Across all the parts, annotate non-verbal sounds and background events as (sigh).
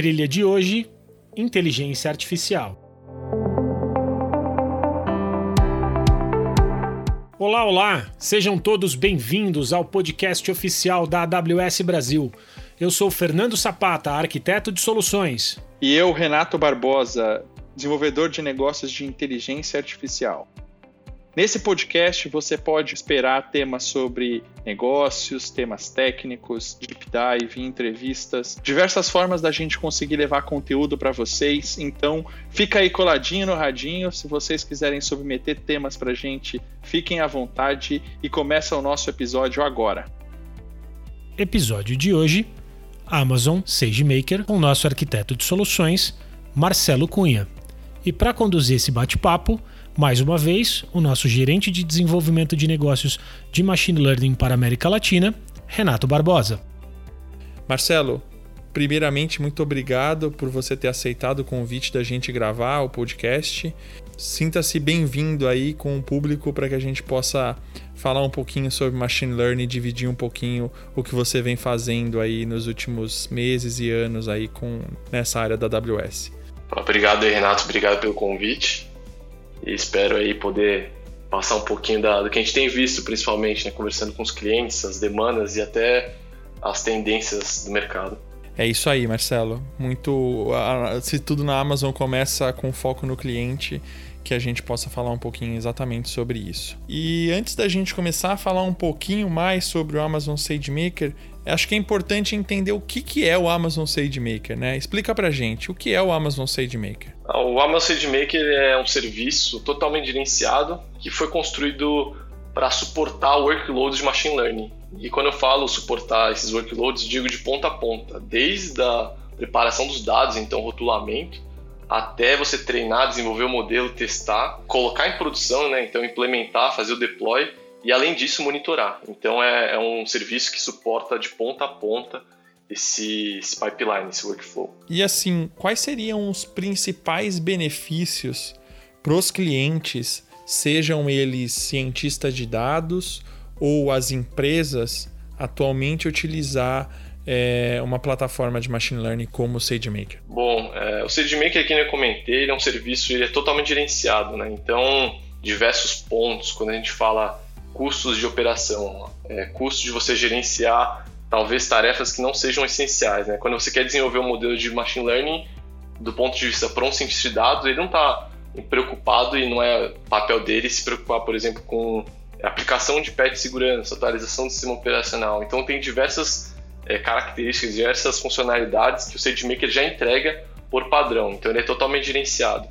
trilha de hoje: inteligência artificial. Olá, olá! Sejam todos bem-vindos ao podcast oficial da AWS Brasil. Eu sou Fernando Sapata, arquiteto de soluções. E eu, Renato Barbosa, desenvolvedor de negócios de inteligência artificial. Nesse podcast você pode esperar temas sobre negócios, temas técnicos, deep dive, entrevistas, diversas formas da gente conseguir levar conteúdo para vocês. Então, fica aí coladinho no radinho. Se vocês quiserem submeter temas para a gente, fiquem à vontade e começa o nosso episódio agora. Episódio de hoje: Amazon SageMaker com nosso arquiteto de soluções, Marcelo Cunha. E para conduzir esse bate-papo, mais uma vez, o nosso gerente de desenvolvimento de negócios de Machine Learning para a América Latina, Renato Barbosa. Marcelo, primeiramente, muito obrigado por você ter aceitado o convite da gente gravar o podcast. Sinta-se bem-vindo aí com o público para que a gente possa falar um pouquinho sobre Machine Learning e dividir um pouquinho o que você vem fazendo aí nos últimos meses e anos aí com nessa área da AWS. Obrigado, Renato. Obrigado pelo convite. E espero aí poder passar um pouquinho da, do que a gente tem visto, principalmente, né, conversando com os clientes, as demandas e até as tendências do mercado. É isso aí, Marcelo. Muito. Se tudo na Amazon começa com foco no cliente, que a gente possa falar um pouquinho exatamente sobre isso. E antes da gente começar a falar um pouquinho mais sobre o Amazon SageMaker, acho que é importante entender o que, que é o Amazon SageMaker, né? Explica pra gente o que é o Amazon SageMaker. O Amazon SageMaker é um serviço totalmente gerenciado que foi construído para suportar workloads de machine learning. E quando eu falo suportar esses workloads, digo de ponta a ponta, desde a preparação dos dados, então rotulamento, até você treinar, desenvolver o modelo, testar, colocar em produção, né? então implementar, fazer o deploy e além disso monitorar. Então é, é um serviço que suporta de ponta a ponta esse, esse, pipeline, esse workflow. E assim, quais seriam os principais benefícios para os clientes, sejam eles cientistas de dados ou as empresas, atualmente utilizar é, uma plataforma de machine learning como o SageMaker? Bom, é, o SageMaker, que eu comentei, ele é um serviço, ele é totalmente gerenciado, né? Então, diversos pontos, quando a gente fala custos de operação, é, custos de você gerenciar talvez tarefas que não sejam essenciais. Né? Quando você quer desenvolver um modelo de machine learning, do ponto de vista para um cientista de dados, ele não está preocupado e não é papel dele se preocupar, por exemplo, com aplicação de patch de segurança, atualização do sistema operacional. Então tem diversas é, características, diversas funcionalidades que o SageMaker já entrega por padrão. Então ele é totalmente gerenciado.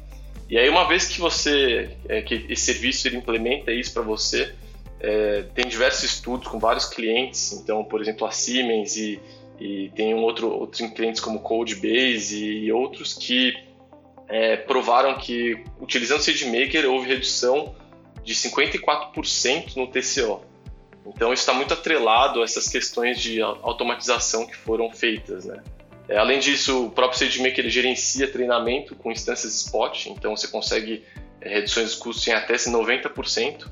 E aí uma vez que você, é, que esse serviço ele implementa isso para você, é, tem diversos estudos com vários clientes, então, por exemplo, a Siemens e, e tem um outro, outros clientes como Codebase e, e outros que é, provaram que utilizando o SageMaker houve redução de 54% no TCO. Então isso está muito atrelado a essas questões de automatização que foram feitas, né? É, além disso, o próprio SageMaker ele gerencia treinamento com instâncias spot, então você consegue é, reduções de custos em até 90%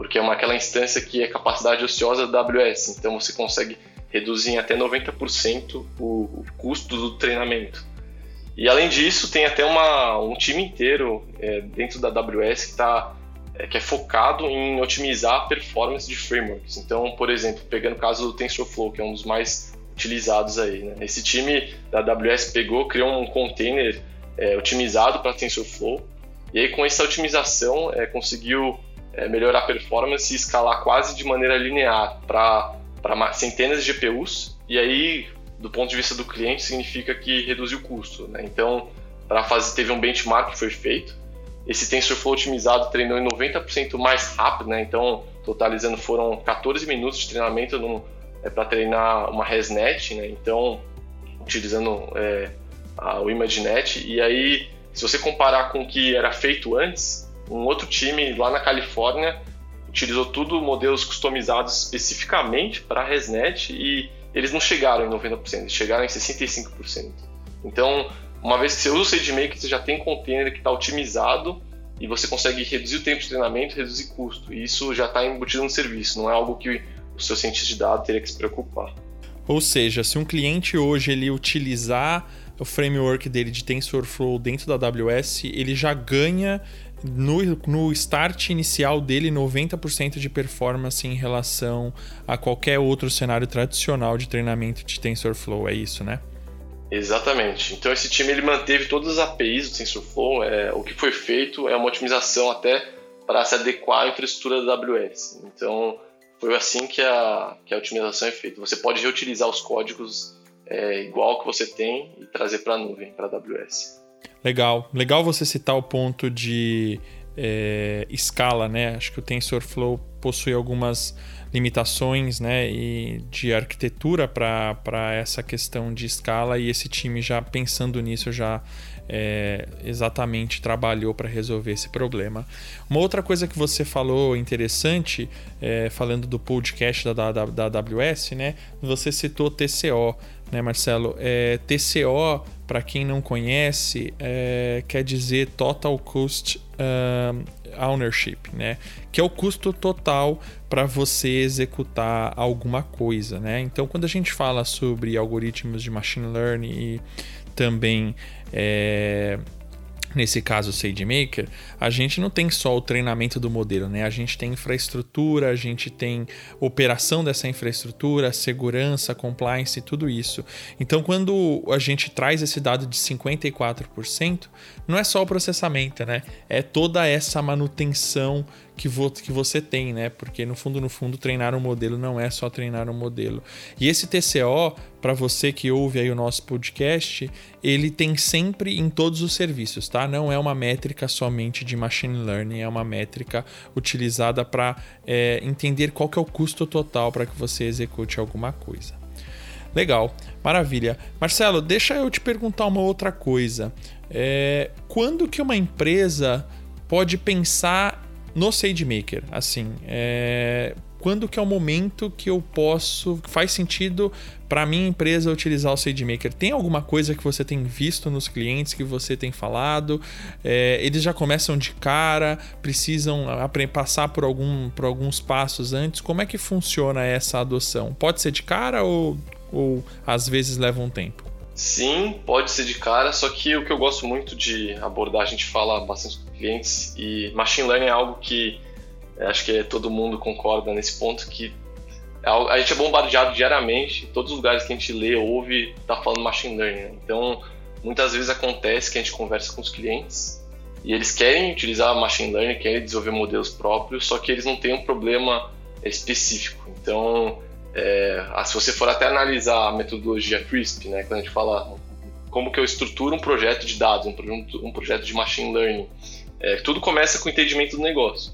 porque é uma, aquela instância que é capacidade ociosa da AWS, então você consegue reduzir em até 90% o, o custo do treinamento. E além disso, tem até uma, um time inteiro é, dentro da AWS que, tá, é, que é focado em otimizar a performance de frameworks. Então, por exemplo, pegando o caso do TensorFlow, que é um dos mais utilizados aí. Né? Esse time da AWS pegou, criou um container é, otimizado para TensorFlow, e aí com essa otimização é, conseguiu é, melhorar a performance e escalar quase de maneira linear para centenas de GPUs. E aí, do ponto de vista do cliente, significa que reduziu o custo. Né? Então, para fazer, teve um benchmark que foi feito. Esse TensorFlow otimizado treinou em 90% mais rápido, né? então, totalizando foram 14 minutos de treinamento é, para treinar uma ResNet, né? então, utilizando é, a, o ImageNet. E aí, se você comparar com o que era feito antes, um outro time lá na Califórnia utilizou tudo modelos customizados especificamente para a ResNet e eles não chegaram em 90%, eles chegaram em 65%. Então, uma vez que você usa o SageMaker, você já tem container que está otimizado e você consegue reduzir o tempo de treinamento, reduzir custo. E isso já está embutido no serviço, não é algo que o seu cientista de dados teria que se preocupar. Ou seja, se um cliente hoje ele utilizar o framework dele de TensorFlow dentro da AWS, ele já ganha no, no start inicial dele 90% de performance em relação a qualquer outro cenário tradicional de treinamento de TensorFlow, é isso, né? Exatamente. Então esse time ele manteve todas as APIs do TensorFlow. É, o que foi feito é uma otimização até para se adequar à infraestrutura da AWS. Então foi assim que a, que a otimização é feita. Você pode reutilizar os códigos é, igual que você tem e trazer para a nuvem, para a AWS. Legal. Legal você citar o ponto de é, escala, né? Acho que o TensorFlow possui algumas limitações né, e de arquitetura para essa questão de escala e esse time já pensando nisso já é, exatamente trabalhou para resolver esse problema. Uma outra coisa que você falou interessante, é, falando do podcast da, da, da AWS, né, você citou TCO, né, Marcelo? É, TCO, para quem não conhece, é, quer dizer Total Cost uh, Ownership, né? Que é o custo total para você executar alguma coisa, né? Então, quando a gente fala sobre algoritmos de machine learning e também é, nesse caso o SageMaker, a gente não tem só o treinamento do modelo, né? A gente tem infraestrutura, a gente tem operação dessa infraestrutura, segurança, compliance, tudo isso. Então, quando a gente traz esse dado de 54%, não é só o processamento, né? É toda essa manutenção que, vo que você tem, né? Porque no fundo, no fundo, treinar um modelo não é só treinar um modelo. E esse TCO, para você que ouve aí o nosso podcast, ele tem sempre em todos os serviços, tá? Não é uma métrica somente de machine learning, é uma métrica utilizada para é, entender qual que é o custo total para que você execute alguma coisa. Legal, maravilha. Marcelo, deixa eu te perguntar uma outra coisa. É, quando que uma empresa pode pensar no SageMaker, assim, é, quando que é o momento que eu posso, faz sentido para minha empresa utilizar o SageMaker? Tem alguma coisa que você tem visto nos clientes que você tem falado? É, eles já começam de cara, precisam passar por, algum, por alguns passos antes? Como é que funciona essa adoção? Pode ser de cara ou, ou às vezes leva um tempo? Sim, pode ser de cara, só que o que eu gosto muito de abordar, a gente fala bastante com clientes, e machine learning é algo que é, acho que todo mundo concorda nesse ponto, que é a gente é bombardeado diariamente, todos os lugares que a gente lê, ouve, tá falando machine learning. Né? Então, muitas vezes acontece que a gente conversa com os clientes e eles querem utilizar machine learning, querem desenvolver modelos próprios, só que eles não têm um problema específico. Então, é, se você for até analisar a metodologia CRISP, né, quando a gente fala como que eu estruturo um projeto de dados, um, um projeto de machine learning, é, tudo começa com o entendimento do negócio.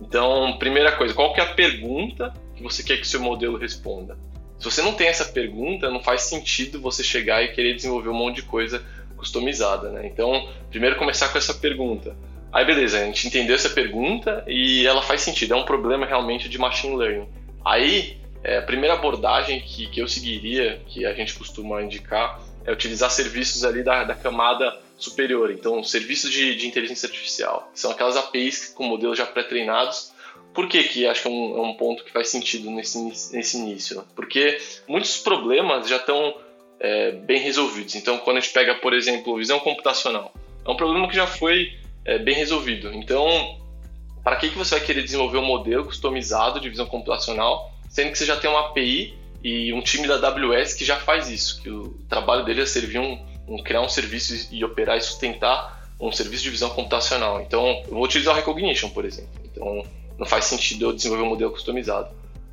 Então, primeira coisa, qual que é a pergunta que você quer que seu modelo responda? Se você não tem essa pergunta, não faz sentido você chegar e querer desenvolver um monte de coisa customizada, né? Então, primeiro começar com essa pergunta. Aí, beleza, a gente entendeu essa pergunta e ela faz sentido, é um problema realmente de machine learning. Aí, é, a primeira abordagem que, que eu seguiria, que a gente costuma indicar, é utilizar serviços ali da, da camada superior. Então, serviços de, de inteligência artificial. São aquelas APIs com modelos já pré-treinados. Por que, que acho que é um, é um, ponto que faz sentido nesse, nesse início? Porque muitos problemas já estão é, bem resolvidos. Então, quando a gente pega, por exemplo, visão computacional, é um problema que já foi é, bem resolvido. Então, para que, que você vai querer desenvolver um modelo customizado de visão computacional sendo que você já tem uma API e um time da AWS que já faz isso, que o trabalho dele é servir um, um criar um serviço e operar e sustentar um serviço de visão computacional. Então, eu vou utilizar o Recognition, por exemplo. Então, não faz sentido eu desenvolver um modelo customizado.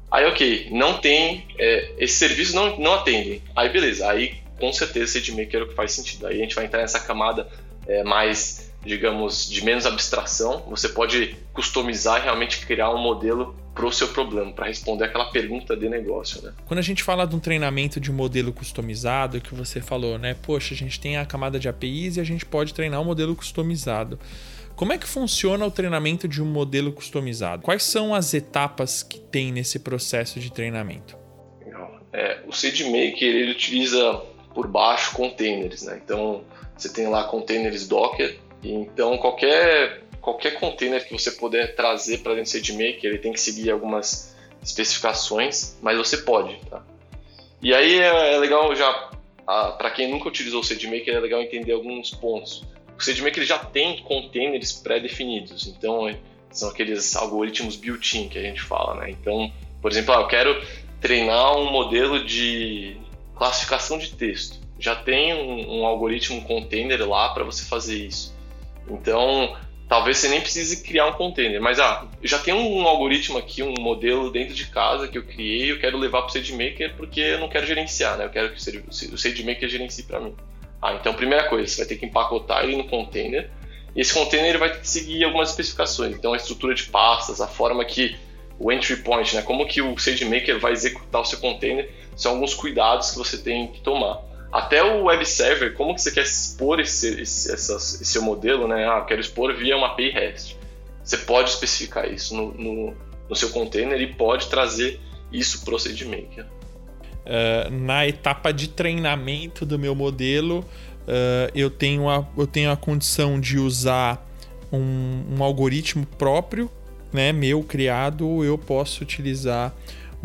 Aí, ok, não tem, é, esse serviço não, não atende. Aí, beleza, aí com certeza SageMaker é o que faz sentido. Aí a gente vai entrar nessa camada é, mais, digamos, de menos abstração. Você pode customizar e realmente criar um modelo para o seu problema, para responder aquela pergunta de negócio, né? Quando a gente fala de um treinamento de um modelo customizado, que você falou, né? Poxa, a gente tem a camada de APIs e a gente pode treinar um modelo customizado. Como é que funciona o treinamento de um modelo customizado? Quais são as etapas que tem nesse processo de treinamento? É, o SageMaker ele utiliza por baixo containers, né? Então você tem lá containers Docker, então qualquer qualquer container que você puder trazer para dentro do SageMaker, ele tem que seguir algumas especificações, mas você pode, tá? E aí é, é legal já para quem nunca utilizou o SageMaker, é legal entender alguns pontos. O SageMaker já tem containers pré-definidos, então são aqueles algoritmos built-in que a gente fala, né? Então, por exemplo, ah, eu quero treinar um modelo de classificação de texto. Já tem um, um algoritmo container lá para você fazer isso. Então, talvez você nem precise criar um container, mas ah, já tem um algoritmo aqui, um modelo dentro de casa que eu criei, eu quero levar para o SageMaker porque eu não quero gerenciar, né? Eu quero que o SageMaker gerencie para mim. Ah, então primeira coisa, você vai ter que empacotar ele no container. E esse container vai ter que seguir algumas especificações. Então a estrutura de pastas, a forma que o entry point, né? Como que o SageMaker vai executar o seu container, são alguns cuidados que você tem que tomar. Até o web server, como que você quer expor esse, esse, esse seu modelo, né? Ah, quero expor via uma API REST. Você pode especificar isso no, no, no seu container e pode trazer isso para o SageMaker. Uh, na etapa de treinamento do meu modelo, uh, eu, tenho a, eu tenho a condição de usar um, um algoritmo próprio, né, meu criado, eu posso utilizar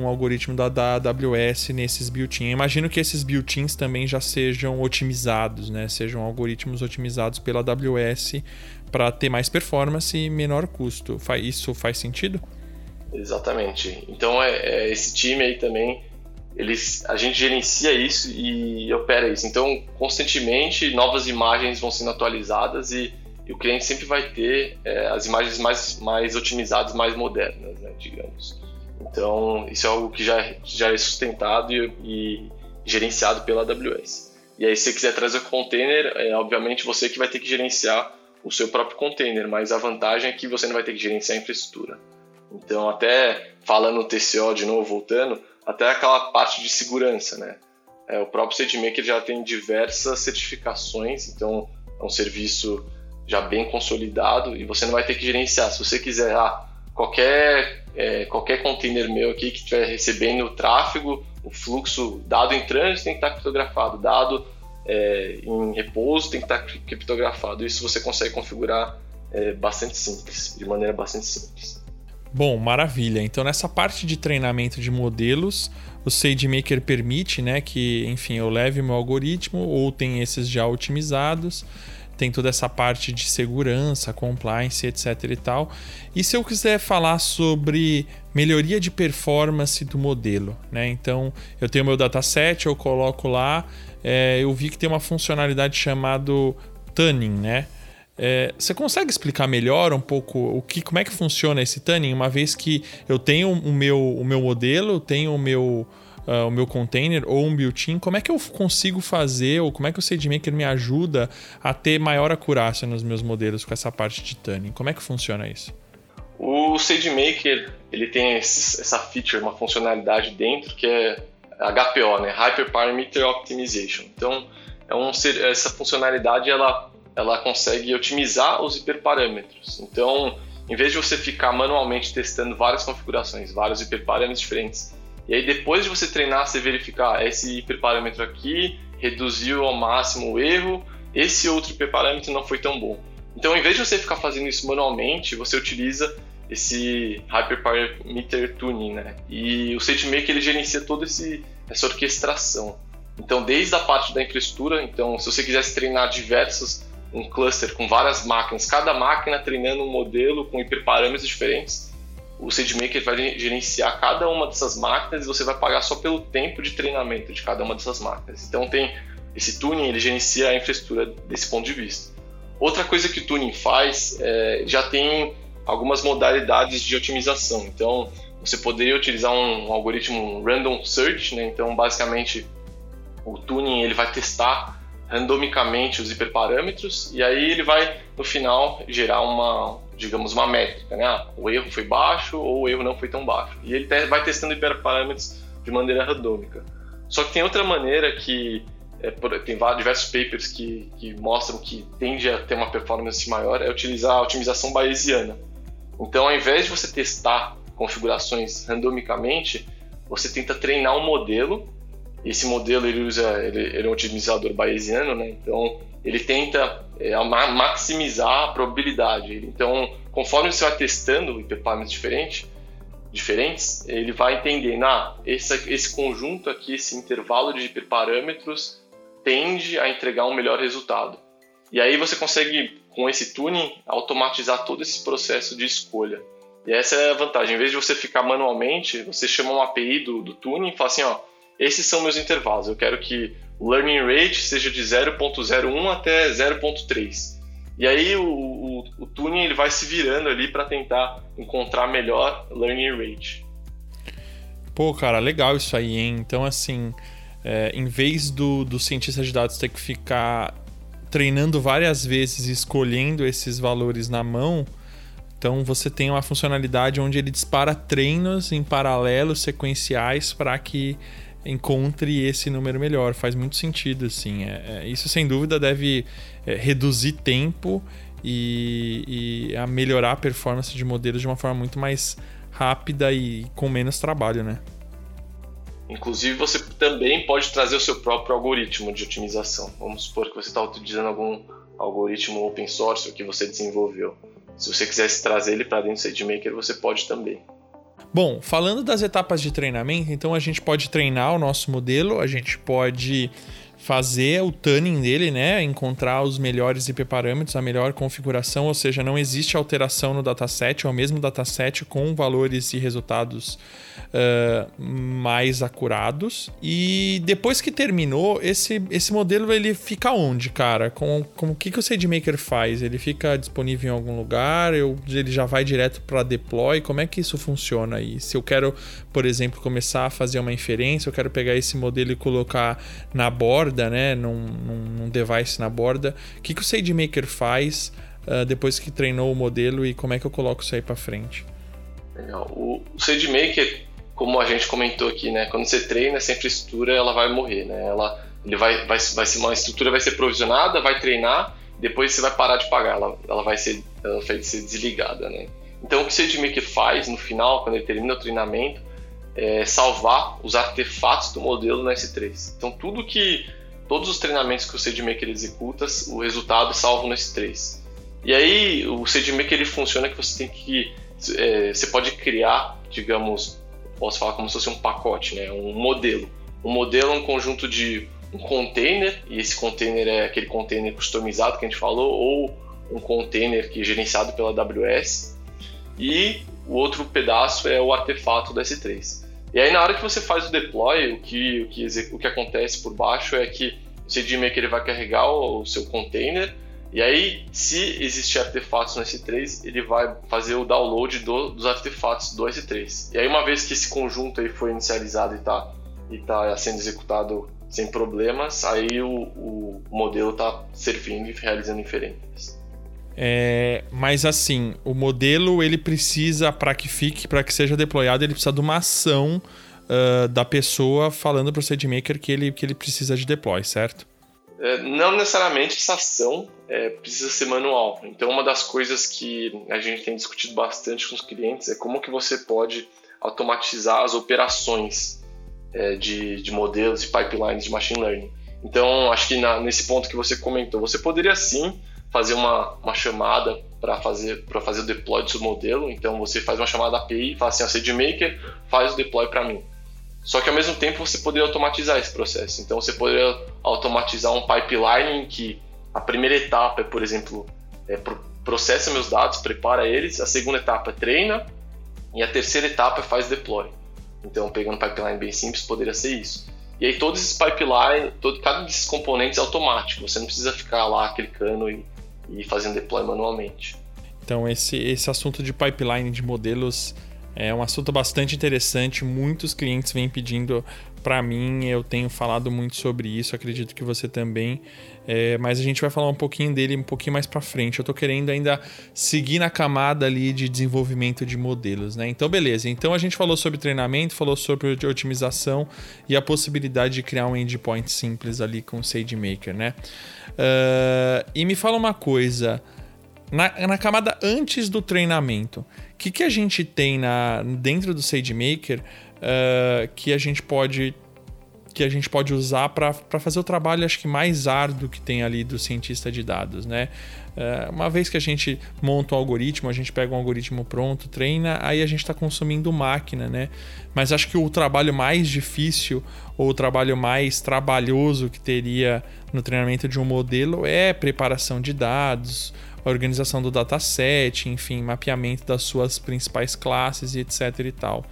um algoritmo da, da AWS nesses built-in. Imagino que esses built-ins também já sejam otimizados, né? Sejam algoritmos otimizados pela AWS para ter mais performance e menor custo. Isso faz sentido? Exatamente. Então é, é, esse time aí também, eles, a gente gerencia isso e opera isso. Então constantemente novas imagens vão sendo atualizadas e, e o cliente sempre vai ter é, as imagens mais, mais otimizadas, mais modernas, né, digamos. Então, isso é algo que já, já é sustentado e, e gerenciado pela AWS. E aí, se você quiser trazer o container, é obviamente você que vai ter que gerenciar o seu próprio container, mas a vantagem é que você não vai ter que gerenciar a infraestrutura. Então, até falando no TCO de novo, voltando, até aquela parte de segurança, né? É, o próprio SageMaker já tem diversas certificações, então é um serviço já bem consolidado e você não vai ter que gerenciar. Se você quiser, ah, qualquer, é, qualquer container meu aqui que estiver recebendo o tráfego, o fluxo, dado em trânsito tem que estar criptografado, dado é, em repouso tem que estar criptografado. Isso você consegue configurar é, bastante simples, de maneira bastante simples. Bom, maravilha. Então nessa parte de treinamento de modelos, o SageMaker permite, né, que, enfim, eu leve meu algoritmo ou tem esses já otimizados tem toda essa parte de segurança, compliance, etc e tal. E se eu quiser falar sobre melhoria de performance do modelo, né? Então, eu tenho meu dataset, eu coloco lá, é, eu vi que tem uma funcionalidade chamada tuning, né? É, você consegue explicar melhor um pouco o que, como é que funciona esse tuning, uma vez que eu tenho o meu, o meu modelo, tenho o meu uh, o meu container ou um built-in, como é que eu consigo fazer ou como é que o SageMaker me ajuda a ter maior acurácia nos meus modelos com essa parte de tuning? Como é que funciona isso? O SageMaker ele tem essa feature, uma funcionalidade dentro que é HPO, né? Hyperparameter Optimization. Então, é um, essa funcionalidade ela, ela consegue otimizar os hiperparâmetros. Então, em vez de você ficar manualmente testando várias configurações, vários hiperparâmetros diferentes, e aí depois de você treinar, você verificar ah, esse hiperparâmetro aqui reduziu ao máximo o erro, esse outro hiperparâmetro não foi tão bom. Então, em vez de você ficar fazendo isso manualmente, você utiliza esse Hyperparameter Tuning, né? E o SageMaker ele gerencia toda essa orquestração. Então, desde a parte da infraestrutura, então, se você quisesse treinar diversos, um cluster com várias máquinas, cada máquina treinando um modelo com hiperparâmetros diferentes, o SageMaker vai gerenciar cada uma dessas máquinas e você vai pagar só pelo tempo de treinamento de cada uma dessas máquinas. Então tem esse tuning, ele gerencia a infraestrutura desse ponto de vista. Outra coisa que o tuning faz, é, já tem algumas modalidades de otimização. Então você poderia utilizar um, um algoritmo random search, né? então basicamente o tuning ele vai testar randomicamente os hiperparâmetros e aí ele vai no final gerar uma digamos, uma métrica, né? Ah, o erro foi baixo ou o erro não foi tão baixo. E ele vai testando hiperparâmetros de maneira randômica. Só que tem outra maneira que é, tem vários, diversos papers que, que mostram que tende a ter uma performance maior, é utilizar a otimização bayesiana. Então, ao invés de você testar configurações randomicamente, você tenta treinar um modelo. Esse modelo ele usa ele, ele é um otimizador bayesiano, né? Então ele tenta é, maximizar a probabilidade. Então, conforme você vai testando hiperparâmetros diferentes, diferentes, ele vai entendendo, ah, esse, esse conjunto aqui, esse intervalo de hiperparâmetros tende a entregar um melhor resultado. E aí você consegue, com esse tuning, automatizar todo esse processo de escolha. E essa é a vantagem. Em vez de você ficar manualmente, você chama uma API do, do tuning e fala assim, ó, esses são meus intervalos. Eu quero que learning rate seja de 0.01 até 0.3. E aí o, o, o tuning ele vai se virando ali para tentar encontrar melhor learning rate. Pô, cara, legal isso aí, hein? Então, assim, é, em vez do, do cientista de dados ter que ficar treinando várias vezes e escolhendo esses valores na mão, então você tem uma funcionalidade onde ele dispara treinos em paralelo, sequenciais, para que encontre esse número melhor. Faz muito sentido, assim. É, é, isso sem dúvida deve é, reduzir tempo e, e melhorar a performance de modelos de uma forma muito mais rápida e com menos trabalho, né? Inclusive, você também pode trazer o seu próprio algoritmo de otimização. Vamos supor que você está utilizando algum algoritmo open source que você desenvolveu. Se você quisesse trazer ele para dentro do SageMaker, você pode também. Bom, falando das etapas de treinamento, então a gente pode treinar o nosso modelo, a gente pode fazer o tuning dele, né? Encontrar os melhores IP parâmetros, a melhor configuração, ou seja, não existe alteração no dataset, é o mesmo dataset com valores e resultados uh, mais acurados. E depois que terminou, esse, esse modelo ele fica onde, cara? Com, com o que, que o SageMaker faz? Ele fica disponível em algum lugar? Eu, ele já vai direto para deploy? Como é que isso funciona aí? Se eu quero, por exemplo, começar a fazer uma inferência, eu quero pegar esse modelo e colocar na borda borda, né? Num, num, device na borda. O que, que o SageMaker faz uh, depois que treinou o modelo e como é que eu coloco isso aí para frente? Legal. O, o SageMaker, como a gente comentou aqui, né? Quando você treina essa infraestrutura, ela vai morrer, né? Ela, ele vai, vai, vai ser uma estrutura vai ser provisionada, vai treinar, depois você vai parar de pagar, ela, ela vai ser, ela vai ser desligada, né? Então o que o SageMaker faz no final, quando ele termina o treinamento, é salvar os artefatos do modelo no S3. Então tudo que todos os treinamentos que o SageMaker executa, o resultado é salvo no S3. E aí o SageMaker ele funciona que você tem que é, você pode criar, digamos, posso falar como se fosse um pacote, né, um modelo. Um modelo é um conjunto de um container e esse container é aquele container customizado que a gente falou ou um container que é gerenciado pela AWS e o outro pedaço é o artefato do S3. E aí na hora que você faz o deploy, o que, o que, o que acontece por baixo é que o SageMaker ele vai carregar o, o seu container e aí, se existir artefatos no S3, ele vai fazer o download do, dos artefatos do S3. E aí, uma vez que esse conjunto aí foi inicializado e está e tá sendo executado sem problemas, aí o, o modelo está servindo e realizando inferências. É, mas assim, o modelo ele precisa, para que fique, para que seja deployado, ele precisa de uma ação uh, da pessoa falando para o SageMaker que ele, que ele precisa de deploy, certo? É, não necessariamente essa ação é, precisa ser manual. Então, uma das coisas que a gente tem discutido bastante com os clientes é como que você pode automatizar as operações é, de, de modelos e pipelines de machine learning. Então, acho que na, nesse ponto que você comentou, você poderia sim fazer uma, uma chamada para fazer, fazer o deploy do seu modelo. Então você faz uma chamada API e fala assim: a SageMaker faz o deploy para mim. Só que ao mesmo tempo você poderia automatizar esse processo. Então você poderia automatizar um pipeline em que a primeira etapa é, por exemplo, é, processa meus dados, prepara eles, a segunda etapa é treina e a terceira etapa é faz deploy. Então, pegando um pipeline bem simples, poderia ser isso. E aí todos esses pipeline, todo, cada desses componentes é automático. Você não precisa ficar lá clicando e e fazendo deploy manualmente. Então, esse, esse assunto de pipeline de modelos é um assunto bastante interessante. Muitos clientes vêm pedindo para mim, eu tenho falado muito sobre isso, acredito que você também. É, mas a gente vai falar um pouquinho dele um pouquinho mais para frente. Eu estou querendo ainda seguir na camada ali de desenvolvimento de modelos, né? Então, beleza. Então a gente falou sobre treinamento, falou sobre otimização e a possibilidade de criar um endpoint simples ali com o SageMaker, né? Uh, e me fala uma coisa. Na, na, camada antes do treinamento, que, que a gente tem na, dentro do SageMaker uh, que a gente pode que a gente pode usar para fazer o trabalho, acho que mais árduo que tem ali do cientista de dados, né? É, uma vez que a gente monta um algoritmo, a gente pega um algoritmo pronto, treina, aí a gente está consumindo máquina, né? Mas acho que o trabalho mais difícil ou o trabalho mais trabalhoso que teria no treinamento de um modelo é preparação de dados, organização do dataset, enfim, mapeamento das suas principais classes e etc e tal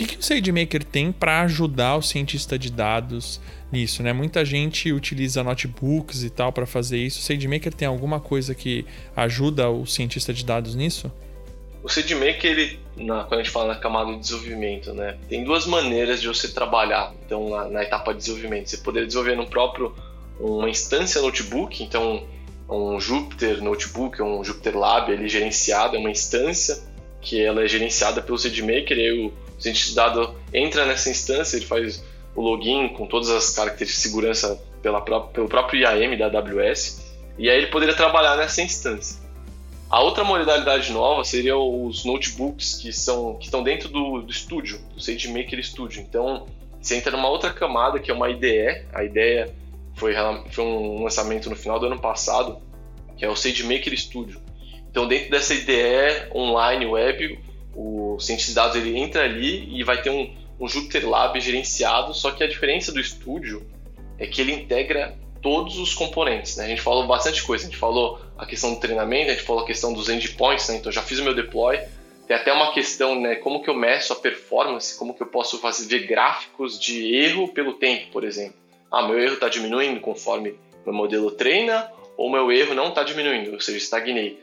que, que o SageMaker tem para ajudar o cientista de dados nisso, né? Muita gente utiliza notebooks e tal para fazer isso. O SageMaker tem alguma coisa que ajuda o cientista de dados nisso? O SageMaker, ele, na, quando a gente fala na camada de desenvolvimento, né, tem duas maneiras de você trabalhar. Então, na, na etapa de desenvolvimento, você poderia desenvolver no próprio uma instância notebook, então um Jupyter Notebook, um Jupyter Lab, ele gerenciado, é uma instância que ela é gerenciada pelo SageMaker, e aí o cientista de dado entra nessa instância, ele faz o login com todas as características de segurança pela própria, pelo próprio IAM da AWS, e aí ele poderia trabalhar nessa instância. A outra modalidade nova seria os notebooks que, são, que estão dentro do, do estúdio, do SageMaker Studio. Então, você entra numa outra camada que é uma IDE. A ideia foi, foi um lançamento no final do ano passado, que é o SageMaker Studio. Então, dentro dessa IDE online web, o cientista de dados ele entra ali e vai ter um, um Jupyter Lab gerenciado, só que a diferença do estúdio é que ele integra todos os componentes. Né? A gente falou bastante coisa, a gente falou a questão do treinamento, a gente falou a questão dos endpoints, né? então já fiz o meu deploy. Tem até uma questão, né, como que eu meço a performance, como que eu posso fazer ver gráficos de erro pelo tempo, por exemplo. Ah, meu erro está diminuindo conforme meu modelo treina, ou meu erro não está diminuindo, ou seja, estagnei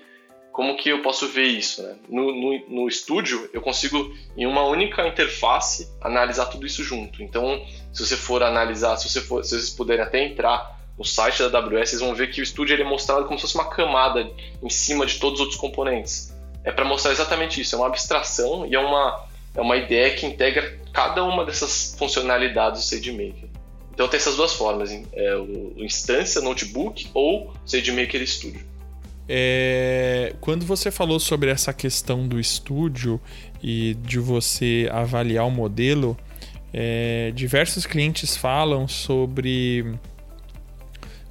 como que eu posso ver isso? Né? No, no, no, estúdio, eu consigo, em uma única interface, analisar tudo isso junto. Então, se você for analisar, se, você for, se vocês puderem até entrar no site da AWS, vocês vão ver que o estúdio ele é mostrado como se fosse uma camada em cima de todos os outros componentes. É para mostrar exatamente isso, é uma abstração e é uma, é uma ideia que integra cada uma dessas funcionalidades do SageMaker. Então tem essas duas formas, é o instância, notebook ou SageMaker Studio. É, quando você falou sobre essa questão do estúdio e de você avaliar o modelo, é, diversos clientes falam sobre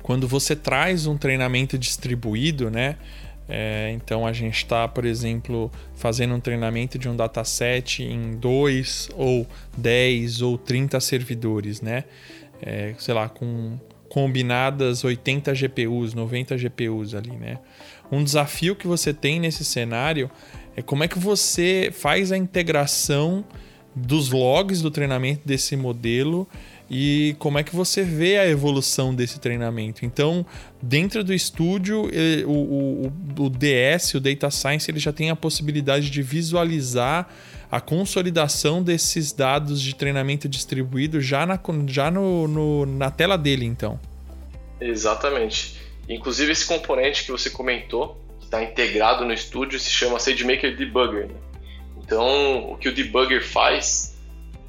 quando você traz um treinamento distribuído, né? É, então a gente está, por exemplo, fazendo um treinamento de um dataset em 2 ou 10 ou 30 servidores, né? É, sei lá, com combinadas 80 GPUs, 90 GPUs ali, né? Um desafio que você tem nesse cenário é como é que você faz a integração dos logs do treinamento desse modelo e como é que você vê a evolução desse treinamento. Então, dentro do estúdio, o, o, o DS, o Data Science, ele já tem a possibilidade de visualizar a consolidação desses dados de treinamento distribuído já na, já no, no na tela dele, então. Exatamente. Inclusive esse componente que você comentou, que está integrado no estúdio, se chama SageMaker Debugger. Né? Então, o que o debugger faz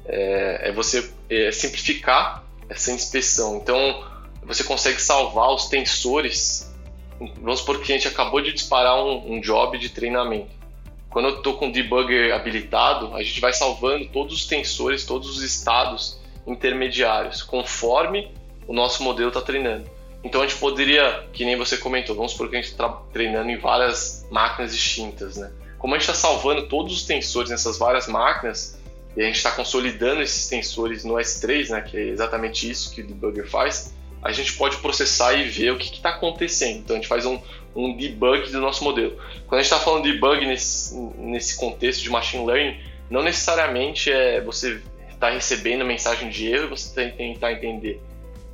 é, é você é simplificar essa inspeção. Então, você consegue salvar os tensores. Vamos supor que a gente acabou de disparar um, um job de treinamento. Quando eu estou com o debugger habilitado, a gente vai salvando todos os tensores, todos os estados intermediários, conforme o nosso modelo está treinando. Então a gente poderia, que nem você comentou, vamos supor que a gente está treinando em várias máquinas distintas, né? Como a gente está salvando todos os tensores nessas várias máquinas, e a gente está consolidando esses tensores no S3, né, que é exatamente isso que o debugger faz, a gente pode processar e ver o que está acontecendo. Então a gente faz um, um debug do nosso modelo. Quando a gente está falando de debug nesse, nesse contexto de machine learning, não necessariamente é você está recebendo mensagem de erro e você tem que tentar entender.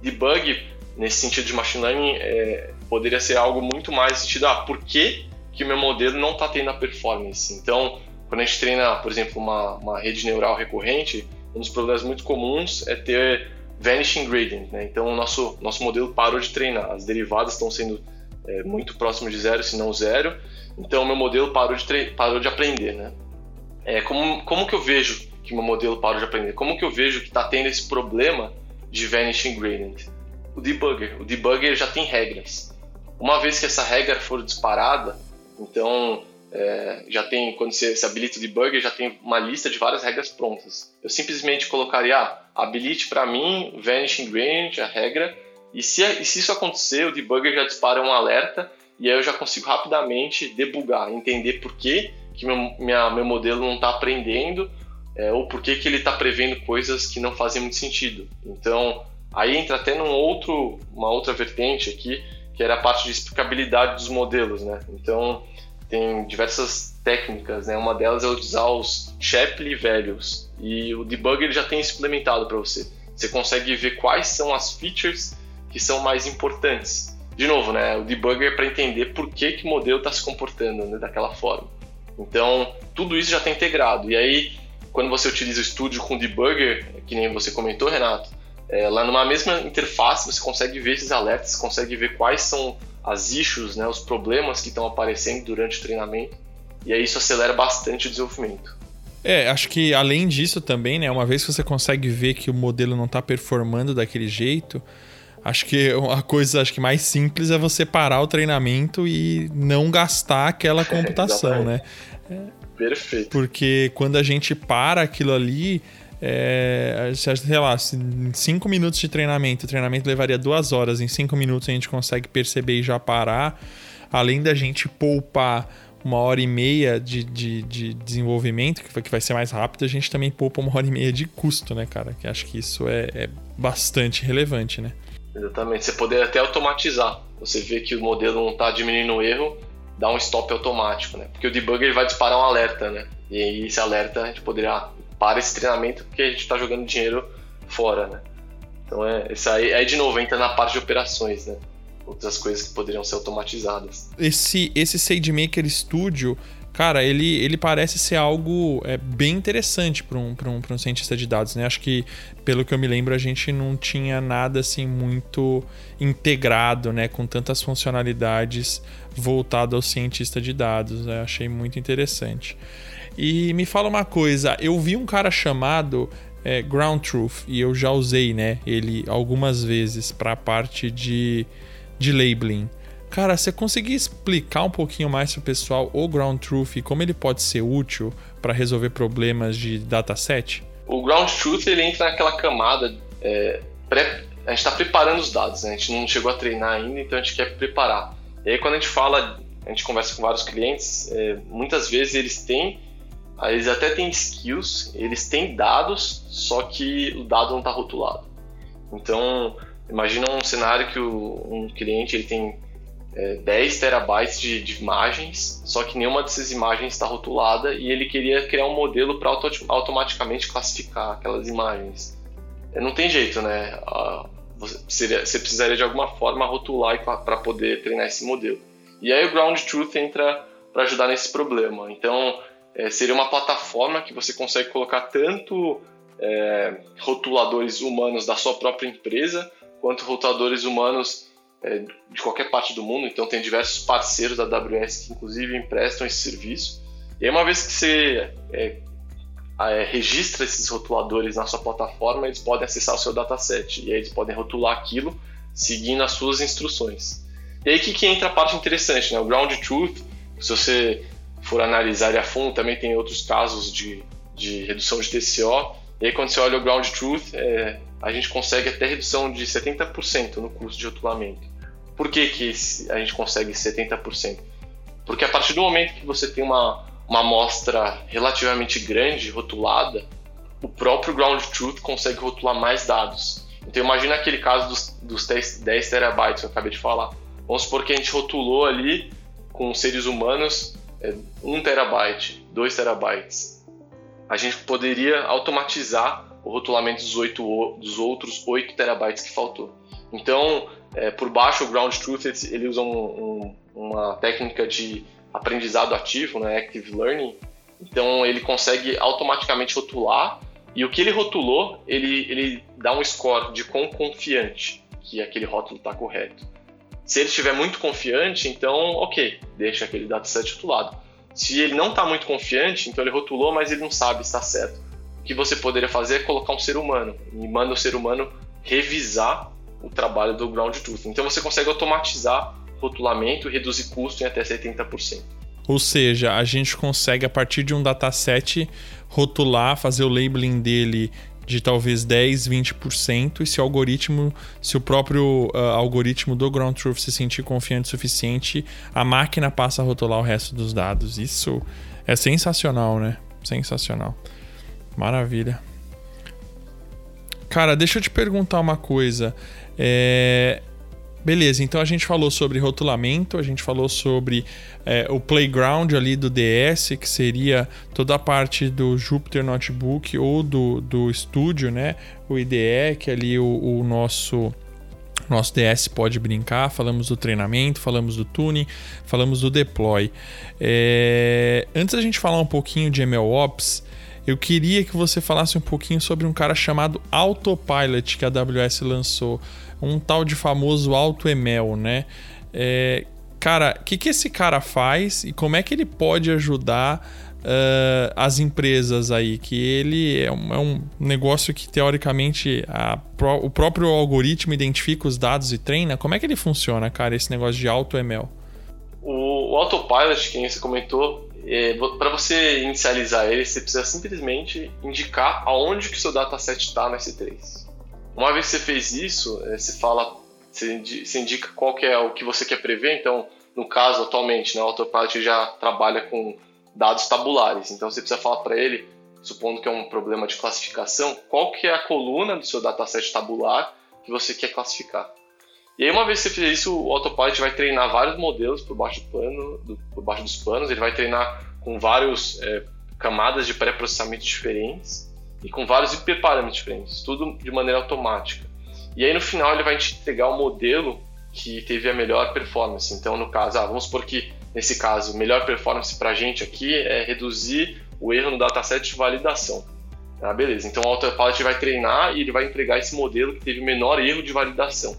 Debug, nesse sentido de machine learning, é, poderia ser algo muito mais sentido, ah, por que, que o meu modelo não está tendo a performance? Então, quando a gente treina, por exemplo, uma, uma rede neural recorrente, um dos problemas muito comuns é ter vanishing gradient, né? Então, o nosso, nosso modelo parou de treinar, as derivadas estão sendo é, muito próximo de zero, se não zero. Então, meu modelo parou de, parou de aprender, né? É, como, como que eu vejo que meu modelo parou de aprender? Como que eu vejo que está tendo esse problema de vanishing gradient? O debugger. O debugger já tem regras. Uma vez que essa regra for disparada, então é, já tem, quando você, você habilita o debugger, já tem uma lista de várias regras prontas. Eu simplesmente colocaria, ah, habilite para mim Vanishing Range, a regra, e se, e se isso acontecer, o debugger já dispara um alerta e aí eu já consigo rapidamente debugar, entender por que, que meu, minha, meu modelo não está aprendendo é, ou por que, que ele está prevendo coisas que não fazem muito sentido. Então, aí entra até num outro, uma outra vertente aqui, que era a parte de explicabilidade dos modelos, né? Então, tem diversas técnicas, né? Uma delas é usar os Shapley velhos e o debugger já tem isso implementado para você. Você consegue ver quais são as features que são mais importantes. De novo, né? O debugger é para entender por que, que o modelo está se comportando né, daquela forma. Então, tudo isso já está integrado. E aí, quando você utiliza o Studio com debugger, que nem você comentou, Renato, é, lá numa mesma interface você consegue ver esses alertas, consegue ver quais são as issues, né, os problemas que estão aparecendo durante o treinamento, e aí isso acelera bastante o desenvolvimento. É, acho que além disso também, né, uma vez que você consegue ver que o modelo não está performando daquele jeito, acho que a coisa acho que mais simples é você parar o treinamento e não gastar aquela (laughs) computação, né? Perfeito. Porque quando a gente para aquilo ali, é, sei lá, em 5 minutos de treinamento, o treinamento levaria duas horas, em 5 minutos a gente consegue perceber e já parar. Além da gente poupar uma hora e meia de, de, de desenvolvimento, que vai ser mais rápido, a gente também poupa uma hora e meia de custo, né, cara? Que acho que isso é, é bastante relevante, né? Exatamente. Você poder até automatizar. Você vê que o modelo não está diminuindo o erro, dá um stop automático, né? Porque o debugger vai disparar um alerta, né? E aí esse alerta a gente poderia para esse treinamento porque a gente está jogando dinheiro fora, né? Então é isso aí, aí de novo entra na parte de operações, né? Outras coisas que poderiam ser automatizadas. Esse esse SageMaker Studio, cara, ele, ele parece ser algo é, bem interessante para um, um, um cientista de dados, né? Acho que, pelo que eu me lembro, a gente não tinha nada assim muito integrado, né? Com tantas funcionalidades voltado ao cientista de dados. Né? Achei muito interessante. E me fala uma coisa, eu vi um cara chamado é, Ground Truth e eu já usei, né, ele algumas vezes para a parte de, de labeling. Cara, você conseguir explicar um pouquinho mais para o pessoal o Ground Truth e como ele pode ser útil para resolver problemas de dataset? O Ground Truth ele entra naquela camada é, pré, a gente está preparando os dados, né? a gente não chegou a treinar ainda, então a gente quer preparar. E aí quando a gente fala, a gente conversa com vários clientes, é, muitas vezes eles têm eles até têm skills, eles têm dados, só que o dado não está rotulado. Então, imagina um cenário que o, um cliente ele tem é, 10 terabytes de, de, imagens, só que nenhuma dessas imagens está rotulada e ele queria criar um modelo para auto, automaticamente classificar aquelas imagens. É, não tem jeito, né? Você, seria, você precisaria de alguma forma rotular para poder treinar esse modelo. E aí o Ground Truth entra para ajudar nesse problema. Então, é, seria uma plataforma que você consegue colocar tanto é, rotuladores humanos da sua própria empresa, quanto rotuladores humanos de qualquer parte do mundo. Então, tem diversos parceiros da AWS que, inclusive, emprestam esse serviço. E aí, uma vez que você é, é, registra esses rotuladores na sua plataforma, eles podem acessar o seu dataset. E aí, eles podem rotular aquilo seguindo as suas instruções. E aí que, que entra a parte interessante, né? O Ground Truth, se você for analisar a fundo, também tem outros casos de, de redução de TCO. E aí, quando você olha o Ground Truth, é, a gente consegue até redução de 70% no custo de rotulamento. Por que, que a gente consegue 70%? Porque a partir do momento que você tem uma, uma amostra relativamente grande, rotulada, o próprio Ground Truth consegue rotular mais dados. Então imagina aquele caso dos, dos 10, 10 terabytes que eu acabei de falar. Vamos supor que a gente rotulou ali com seres humanos é 1 terabyte, 2 terabytes. A gente poderia automatizar o rotulamento dos, 8, dos outros 8 terabytes que faltou. Então, é, por baixo, o Ground Truth ele usa um, um, uma técnica de aprendizado ativo, né, Active Learning. Então, ele consegue automaticamente rotular e o que ele rotulou, ele, ele dá um score de quão confiante que aquele rótulo está correto. Se ele estiver muito confiante, então, ok, deixa aquele dataset rotulado. Se ele não está muito confiante, então ele rotulou, mas ele não sabe se está certo. O que você poderia fazer é colocar um ser humano e manda o ser humano revisar o trabalho do ground truth. Então você consegue automatizar rotulamento e reduzir custo em até 70%. Ou seja, a gente consegue, a partir de um dataset, rotular, fazer o labeling dele de talvez 10, 20%, e se o algoritmo, se o próprio uh, algoritmo do Ground Truth se sentir confiante o suficiente, a máquina passa a rotular o resto dos dados. Isso é sensacional, né? Sensacional. Maravilha. Cara, deixa eu te perguntar uma coisa. É... Beleza, então a gente falou sobre rotulamento, a gente falou sobre é, o playground ali do DS, que seria toda a parte do Jupyter Notebook ou do, do Studio, né? O IDE, que ali o, o nosso nosso DS pode brincar. Falamos do treinamento, falamos do tuning, falamos do deploy. É... Antes da gente falar um pouquinho de MLOps, eu queria que você falasse um pouquinho sobre um cara chamado Autopilot que a AWS lançou um tal de famoso AutoML, né? É, cara, o que, que esse cara faz e como é que ele pode ajudar uh, as empresas aí? Que ele é um, é um negócio que, teoricamente, a, o próprio algoritmo identifica os dados e treina. Como é que ele funciona, cara, esse negócio de AutoML? O, o Autopilot, que você comentou, é, para você inicializar ele, você precisa simplesmente indicar aonde que o seu dataset está no S3. Uma vez que você fez isso, é, você fala, você indica qual que é o que você quer prever. Então, no caso atualmente, né, o Autopilot já trabalha com dados tabulares. Então, você precisa falar para ele, supondo que é um problema de classificação, qual que é a coluna do seu dataset tabular que você quer classificar. E aí, uma vez que você fizer isso, o Autopilot vai treinar vários modelos por baixo, do pano, do, por baixo dos panos. Ele vai treinar com várias é, camadas de pré-processamento diferentes e com vários hiperparâmetros diferentes, tudo de maneira automática. E aí no final ele vai te entregar o modelo que teve a melhor performance. Então, no caso, ah, vamos supor que nesse caso, melhor performance para a gente aqui é reduzir o erro no dataset de validação. Ah, beleza. Então, o Autopilot vai treinar e ele vai entregar esse modelo que teve o menor erro de validação.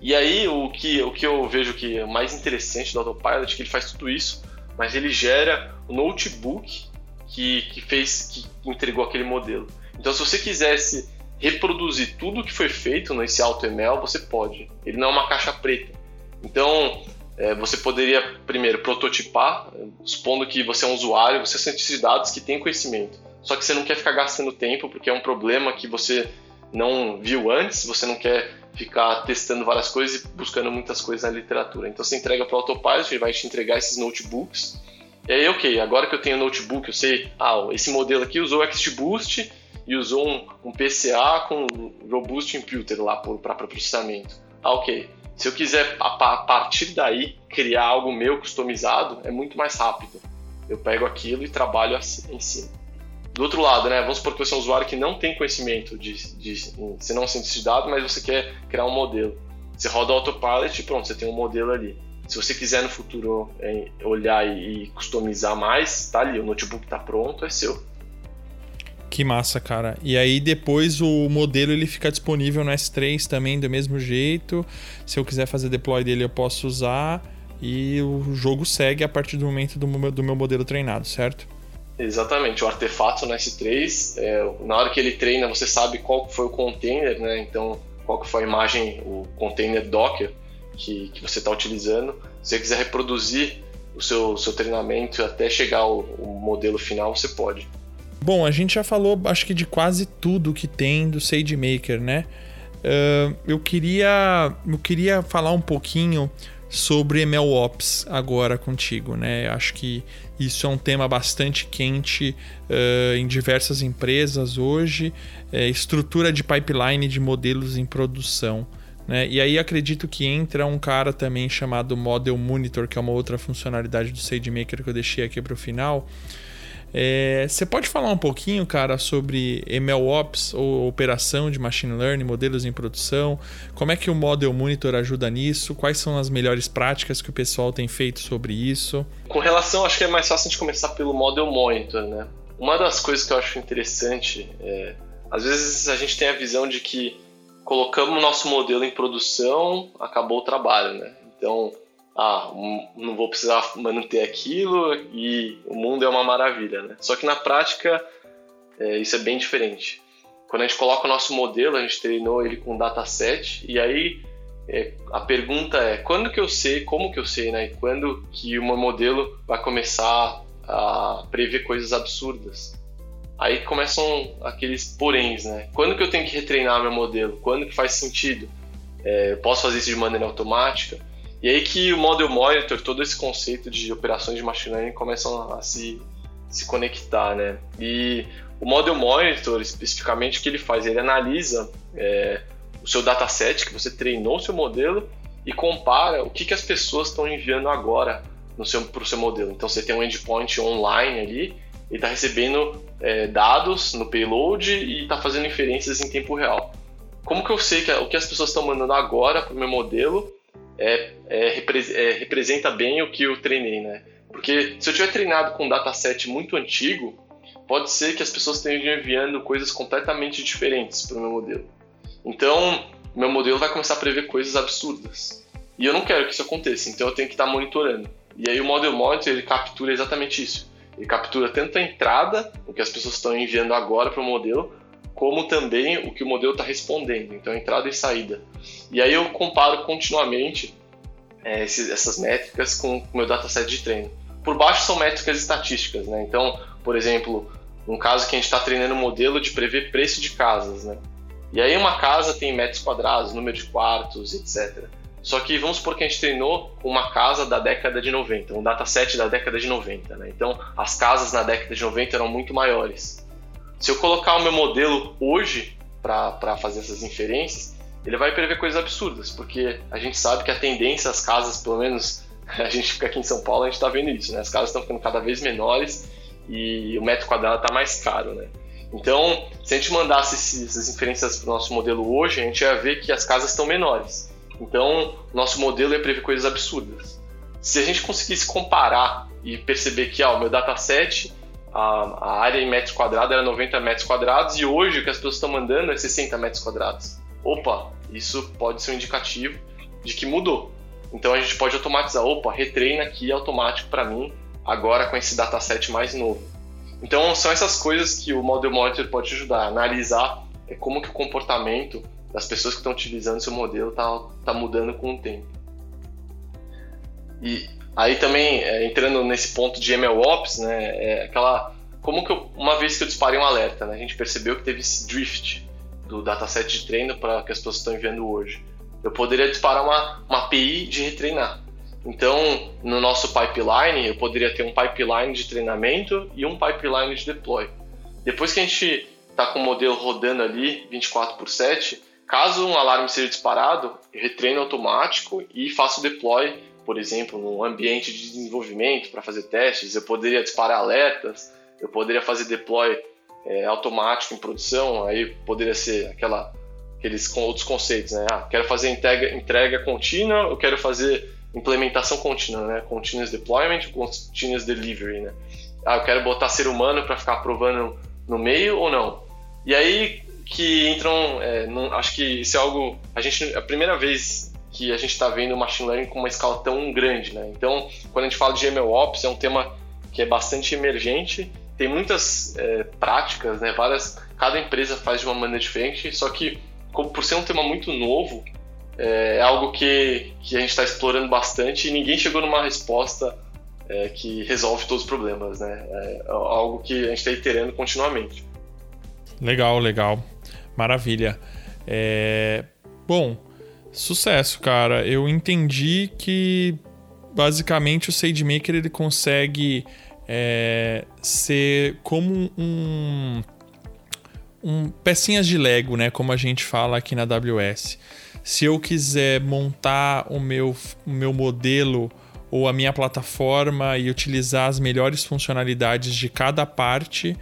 E aí, o que, o que eu vejo que é mais interessante do Autopilot é que ele faz tudo isso, mas ele gera o notebook que, que fez, que entregou aquele modelo. Então, se você quisesse reproduzir tudo que foi feito nesse AutoML, você pode. Ele não é uma caixa preta. Então, é, você poderia primeiro prototipar, supondo que você é um usuário, você é cientista de dados que tem conhecimento. Só que você não quer ficar gastando tempo porque é um problema que você não viu antes, você não quer ficar testando várias coisas e buscando muitas coisas na literatura. Então você entrega para o Autopilot, ele vai te entregar esses notebooks e aí, ok, agora que eu tenho notebook, eu sei, ah, esse modelo aqui usou XGBoost e usou um, um PCA com Robust Imputer lá para processamento. Ah, ok. Se eu quiser, a, a partir daí, criar algo meu customizado, é muito mais rápido. Eu pego aquilo e trabalho assim, em cima. Do outro lado, né, vamos supor que você é um usuário que não tem conhecimento de, de, de você não é um cientista de dados, mas você quer criar um modelo. Você roda o Autopilot e pronto, você tem um modelo ali. Se você quiser no futuro é, olhar e, customizar mais, tá ali, o notebook tá pronto, é seu. Que massa, cara. E aí depois o modelo ele fica disponível no S3 também do mesmo jeito. Se eu quiser fazer deploy dele, eu posso usar e o jogo segue a partir do momento do meu, do meu modelo treinado, certo? Exatamente, o artefato no S3, é, na hora que ele treina, você sabe qual foi o container, né? Então, qual foi a imagem, o container Docker que, que você está utilizando. Se você quiser reproduzir o seu, seu treinamento até chegar ao, ao modelo final, você pode. Bom, a gente já falou, acho que de quase tudo que tem do SageMaker, né? Uh, eu queria eu queria falar um pouquinho sobre MLOps agora contigo, né? Acho que isso é um tema bastante quente uh, em diversas empresas hoje, é, estrutura de pipeline de modelos em produção. Né? E aí acredito que entra um cara também chamado Model Monitor, que é uma outra funcionalidade do SageMaker que eu deixei aqui para o final. É, você pode falar um pouquinho, cara, sobre MLOps ou operação de machine learning, modelos em produção? Como é que o Model Monitor ajuda nisso? Quais são as melhores práticas que o pessoal tem feito sobre isso? Com relação, acho que é mais fácil de começar pelo Model Monitor, né? Uma das coisas que eu acho interessante é, às vezes a gente tem a visão de que colocamos o nosso modelo em produção, acabou o trabalho, né? Então, ah, não vou precisar manter aquilo e o mundo é uma maravilha, né? Só que na prática é, isso é bem diferente. Quando a gente coloca o nosso modelo, a gente treinou ele com dataset e aí é, a pergunta é quando que eu sei, como que eu sei, né? E quando que o meu modelo vai começar a prever coisas absurdas? Aí começam aqueles poréns, né? Quando que eu tenho que retreinar meu modelo? Quando que faz sentido? É, eu posso fazer isso de maneira automática? E aí que o Model Monitor, todo esse conceito de operações de machine learning começam a se, se conectar, né? E o Model Monitor, especificamente, o que ele faz? Ele analisa é, o seu dataset que você treinou o seu modelo e compara o que, que as pessoas estão enviando agora para o seu modelo. Então você tem um endpoint online ali e está recebendo é, dados no payload e está fazendo inferências em tempo real. Como que eu sei que o que as pessoas estão mandando agora para o meu modelo é, é, é, representa bem o que eu treinei, né? Porque se eu tiver treinado com um dataset muito antigo, pode ser que as pessoas estejam enviando coisas completamente diferentes para o meu modelo. Então, meu modelo vai começar a prever coisas absurdas. E eu não quero que isso aconteça, então eu tenho que estar monitorando. E aí o Model Monitor ele captura exatamente isso. Ele captura tanto a entrada, o que as pessoas estão enviando agora para o modelo, como também o que o modelo está respondendo, então entrada e saída. E aí eu comparo continuamente é, esses, essas métricas com o meu dataset de treino. Por baixo são métricas estatísticas, né? Então, por exemplo, um caso que a gente está treinando um modelo de prever preço de casas, né? E aí uma casa tem metros quadrados, número de quartos, etc. Só que vamos supor que a gente treinou uma casa da década de 90, um dataset da década de 90, né? Então as casas na década de 90 eram muito maiores. Se eu colocar o meu modelo hoje para fazer essas inferências, ele vai prever coisas absurdas, porque a gente sabe que a tendência as casas, pelo menos (laughs) a gente fica aqui em São Paulo, a gente está vendo isso, né? As casas estão ficando cada vez menores e o metro quadrado está mais caro, né? Então, se a gente mandasse essas inferências para o nosso modelo hoje, a gente ia ver que as casas estão menores. Então, nosso modelo ia prever coisas absurdas. Se a gente conseguisse comparar e perceber que ah, o meu dataset, a, a área em metros quadrados era 90 metros quadrados e hoje o que as pessoas estão mandando é 60 metros quadrados. Opa, isso pode ser um indicativo de que mudou. Então a gente pode automatizar, opa, retreina aqui automático para mim agora com esse dataset mais novo. Então são essas coisas que o Model Monitor pode ajudar analisar é como que o comportamento das pessoas que estão utilizando seu modelo está tá mudando com o tempo. E aí também é, entrando nesse ponto de MLOps, né, é aquela como que eu, uma vez que eu disparei um alerta, né, a gente percebeu que teve esse drift do dataset de treino para que as pessoas estão enviando hoje. Eu poderia disparar uma, uma API de retreinar. Então, no nosso pipeline, eu poderia ter um pipeline de treinamento e um pipeline de deploy. Depois que a gente está com o modelo rodando ali 24 por 7, caso um alarme seja disparado, eu retreino automático e faço deploy, por exemplo, num ambiente de desenvolvimento para fazer testes. Eu poderia disparar alertas, eu poderia fazer deploy é, automático em produção, aí poderia ser aquela, aqueles outros conceitos, né? Ah, quero fazer entrega, entrega contínua, eu quero fazer implementação contínua, né? Continuous deployment, continuous delivery, né? Ah, eu quero botar ser humano para ficar aprovando no meio ou não? E aí que entram, é, acho que isso é algo, a gente, a primeira vez que a gente está vendo machine learning com uma escala tão grande, né? Então, quando a gente fala de MLOps, é um tema que é bastante emergente, tem muitas é, práticas, né? Várias, cada empresa faz de uma maneira diferente, só que como por ser um tema muito novo, é, é algo que, que a gente está explorando bastante e ninguém chegou numa resposta é, que resolve todos os problemas, né? É algo que a gente está iterando continuamente. Legal, legal. Maravilha. É... Bom, sucesso, cara. Eu entendi que basicamente o SageMaker ele consegue é, ser como um, um pecinhas de Lego, né? Como a gente fala aqui na AWS se eu quiser montar o meu, o meu modelo ou a minha plataforma e utilizar as melhores funcionalidades de cada parte,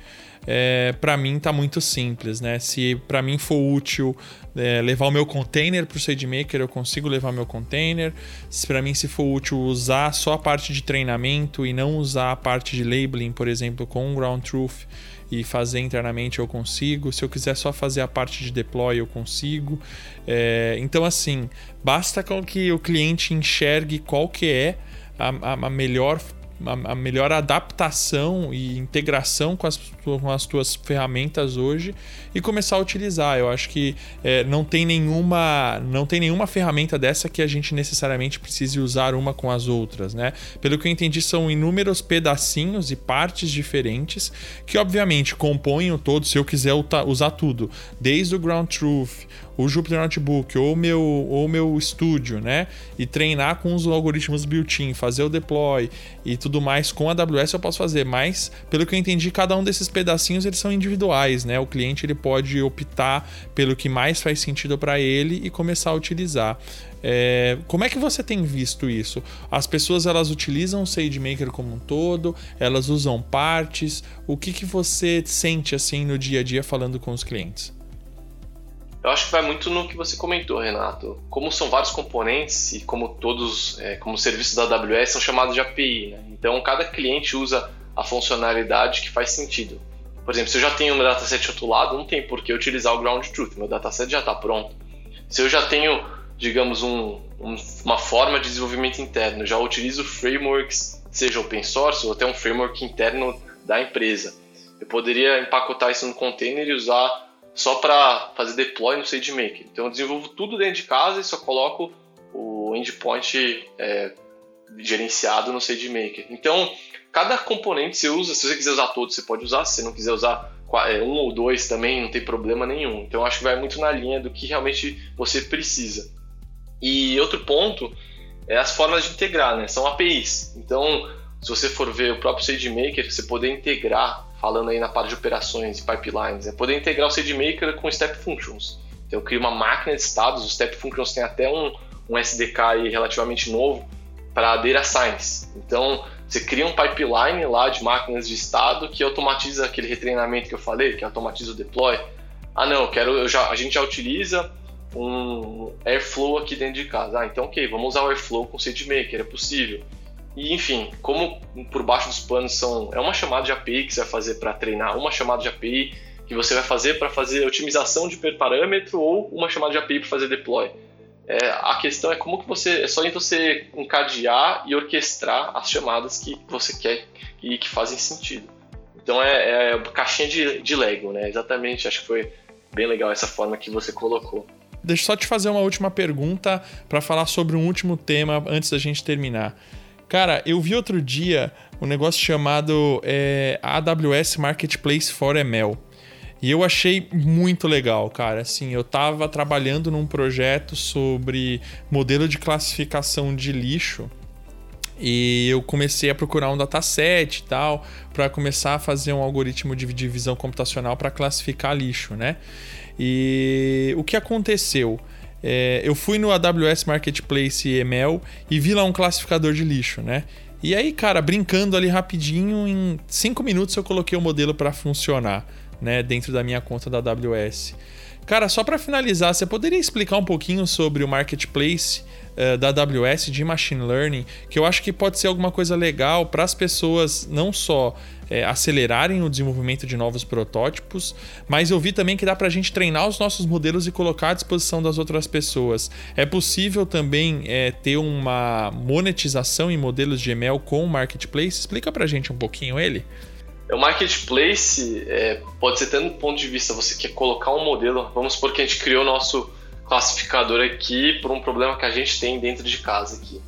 é, para mim tá muito simples, né? Se para mim for útil é, levar o meu container para o SageMaker, eu consigo levar meu container. Se para mim se for útil usar só a parte de treinamento e não usar a parte de labeling, por exemplo, com Ground Truth, e fazer internamente eu consigo. Se eu quiser só fazer a parte de deploy, eu consigo. É, então, assim, basta com que o cliente enxergue qual que é a, a melhor a, melhor adaptação e integração com as, com as tuas ferramentas hoje e começar a utilizar. Eu acho que é, não tem nenhuma não tem nenhuma ferramenta dessa que a gente necessariamente precise usar uma com as outras, né? Pelo que eu entendi, são inúmeros pedacinhos e partes diferentes que, obviamente, compõem o todo. Se eu quiser usar tudo, desde o Ground Truth, o Jupyter Notebook ou meu ou meu estúdio, né? E treinar com os algoritmos built-in, fazer o deploy e tudo mais com a AWS eu posso fazer, mas pelo que eu entendi, cada um desses pedacinhos eles são individuais, né? O cliente ele pode optar pelo que mais faz sentido para ele e começar a utilizar. É, como é que você tem visto isso? As pessoas elas utilizam o SageMaker como um todo, elas usam partes. O que, que você sente assim no dia a dia falando com os clientes? Eu acho que vai muito no que você comentou, Renato. Como são vários componentes e como todos, é, como os serviços da AWS são chamados de API, né? então cada cliente usa a funcionalidade que faz sentido. Por exemplo, se eu já tenho meu dataset rotulado, não tem por que utilizar o ground truth, meu dataset já está pronto. Se eu já tenho, digamos, um, um, uma forma de desenvolvimento interno, já utilizo frameworks, seja open source ou até um framework interno da empresa. Eu poderia empacotar isso no container e usar só para fazer deploy no SageMaker. Então eu desenvolvo tudo dentro de casa e só coloco o endpoint é, gerenciado no SageMaker. Então cada componente você usa, se você quiser usar todos, você pode usar, se você não quiser usar é, um ou dois também, não tem problema nenhum. Então acho que vai muito na linha do que realmente você precisa. E outro ponto é as formas de integrar, né? São APIs. Então, se você for ver o próprio SageMaker, você poder integrar falando aí na parte de operações e pipelines, é poder integrar o SageMaker com Step Functions. Então, eu crio uma máquina de estados, o Step Functions tem até um, um SDK aí relativamente novo para Data Science. Então, você cria um pipeline lá de máquinas de estado que automatiza aquele retreinamento que eu falei, que automatiza o deploy. Ah, não, quero, eu já, a gente já utiliza um Airflow aqui dentro de casa. Ah, então, ok, vamos usar o Airflow com o SageMaker, é possível. E enfim, como por baixo dos panos são é uma chamada de API que você vai fazer para treinar, uma chamada de API que você vai fazer para fazer otimização de parâmetro ou uma chamada de API para fazer deploy. É, a questão é como que você é só em você encadear e orquestrar as chamadas que você quer e que fazem sentido. Então é, é caixinha de, de Lego, né? Exatamente. Acho que foi bem legal essa forma que você colocou. Deixa eu só te fazer uma última pergunta para falar sobre um último tema antes da gente terminar. Cara, eu vi outro dia um negócio chamado é, AWS Marketplace for ML. E eu achei muito legal, cara. Assim, eu tava trabalhando num projeto sobre modelo de classificação de lixo. E eu comecei a procurar um dataset e tal, para começar a fazer um algoritmo de divisão computacional para classificar lixo, né? E o que aconteceu? É, eu fui no AWS Marketplace ML e vi lá um classificador de lixo, né? E aí, cara, brincando ali rapidinho, em 5 minutos eu coloquei o modelo para funcionar, né, dentro da minha conta da AWS. Cara, só para finalizar, você poderia explicar um pouquinho sobre o marketplace uh, da AWS de machine learning, que eu acho que pode ser alguma coisa legal para as pessoas não só é, acelerarem o desenvolvimento de novos protótipos, mas eu vi também que dá para a gente treinar os nossos modelos e colocar à disposição das outras pessoas. É possível também é, ter uma monetização em modelos de ML com o Marketplace? Explica para a gente um pouquinho ele. O marketplace é, pode ser tanto do ponto de vista você quer colocar um modelo, vamos supor que a gente criou o nosso classificador aqui por um problema que a gente tem dentro de casa aqui.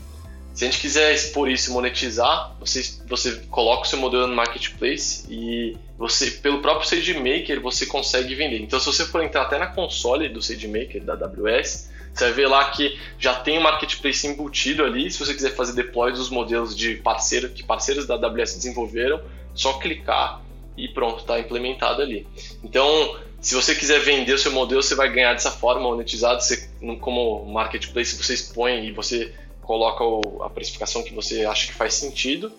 Se a gente quiser expor isso e monetizar, você, você coloca o seu modelo no marketplace e você, pelo próprio SageMaker, você consegue vender. Então, se você for entrar até na console do SageMaker da AWS, você vai ver lá que já tem o um marketplace embutido ali. Se você quiser fazer deploy dos modelos de parceiro que parceiros da AWS desenvolveram, só clicar e pronto, está implementado ali. Então, se você quiser vender o seu modelo, você vai ganhar dessa forma monetizado. Você, como marketplace, você expõe e você coloca o, a precificação que você acha que faz sentido.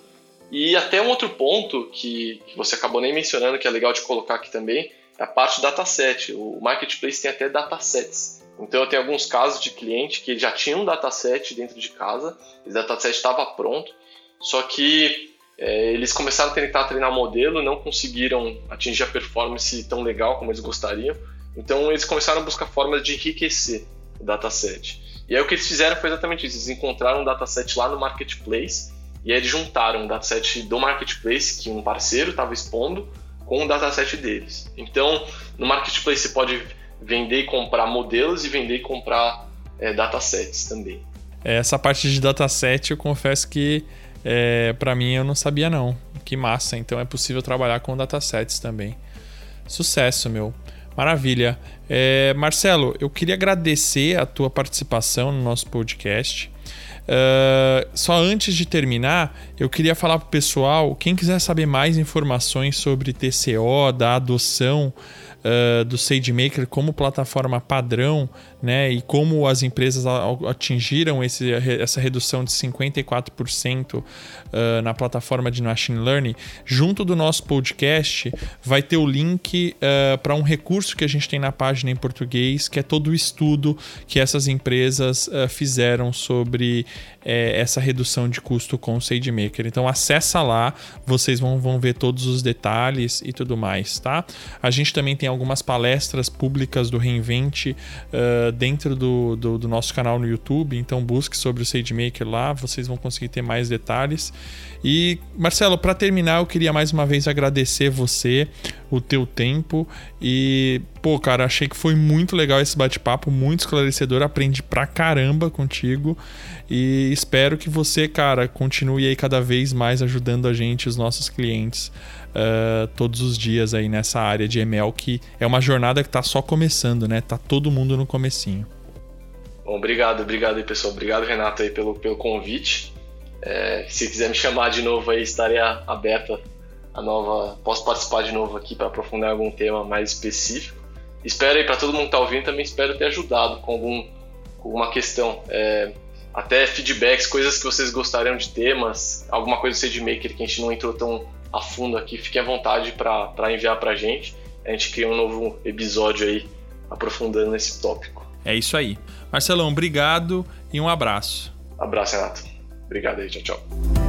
E até um outro ponto que, que, você acabou nem mencionando, que é legal de colocar aqui também, é a parte dataset. O marketplace tem até datasets. Então eu tenho alguns casos de cliente que já tinha um dataset dentro de casa, esse dataset estava pronto, só que é, eles começaram a tentar treinar o modelo, não conseguiram atingir a performance tão legal como eles gostariam. Então eles começaram a buscar formas de enriquecer o dataset. E aí o que eles fizeram foi exatamente isso. Eles encontraram um dataset lá no marketplace e aí eles juntaram o dataset do marketplace que um parceiro estava expondo com o dataset deles. Então, no marketplace você pode vender e comprar modelos e vender e comprar é, datasets também. Essa parte de dataset eu confesso que é, para mim eu não sabia não. Que massa, então é possível trabalhar com datasets também. Sucesso, meu. Maravilha. É, Marcelo, eu queria agradecer a tua participação no nosso podcast. Uh, só antes de terminar, eu queria falar para o pessoal: quem quiser saber mais informações sobre TCO, da adoção uh, do SageMaker como plataforma padrão, né, e como as empresas atingiram esse, essa redução de 54% uh, na plataforma de Machine Learning, junto do nosso podcast vai ter o link uh, para um recurso que a gente tem na página em português, que é todo o estudo que essas empresas fizeram sobre eh, essa redução de custo com o SageMaker. Então acessa lá, vocês vão, vão ver todos os detalhes e tudo mais, tá? A gente também tem algumas palestras públicas do Reinvente dentro do, do, do, nosso canal no YouTube, então busque sobre o SageMaker lá, vocês vão conseguir ter mais detalhes. E Marcelo, para terminar, eu queria mais uma vez agradecer você, o teu tempo. E, pô, cara, achei que foi muito legal esse bate-papo, muito esclarecedor, aprendi pra caramba contigo. E espero que você, cara, continue aí cada vez mais ajudando a gente, os nossos clientes, uh, todos os dias aí nessa área de ML, que é uma jornada que tá só começando, né? Tá todo mundo no comecinho. Bom, obrigado, obrigado aí, pessoal. Obrigado, Renato, aí, pelo, pelo convite. É, se quiser me chamar de novo aí, estarei aberta a nova. Posso participar de novo aqui para aprofundar algum tema mais específico. Espero aí para todo mundo que está ouvindo também espero ter ajudado com algum com alguma questão. É, até feedbacks, coisas que vocês gostariam de temas, alguma coisa do SageMaker que a gente não entrou tão a fundo aqui, fiquem à vontade para enviar para a gente. A gente cria um novo episódio aí aprofundando nesse tópico. É isso aí. Marcelão, obrigado e um abraço. Abraço, Renato. Obrigado aí, tchau, tchau.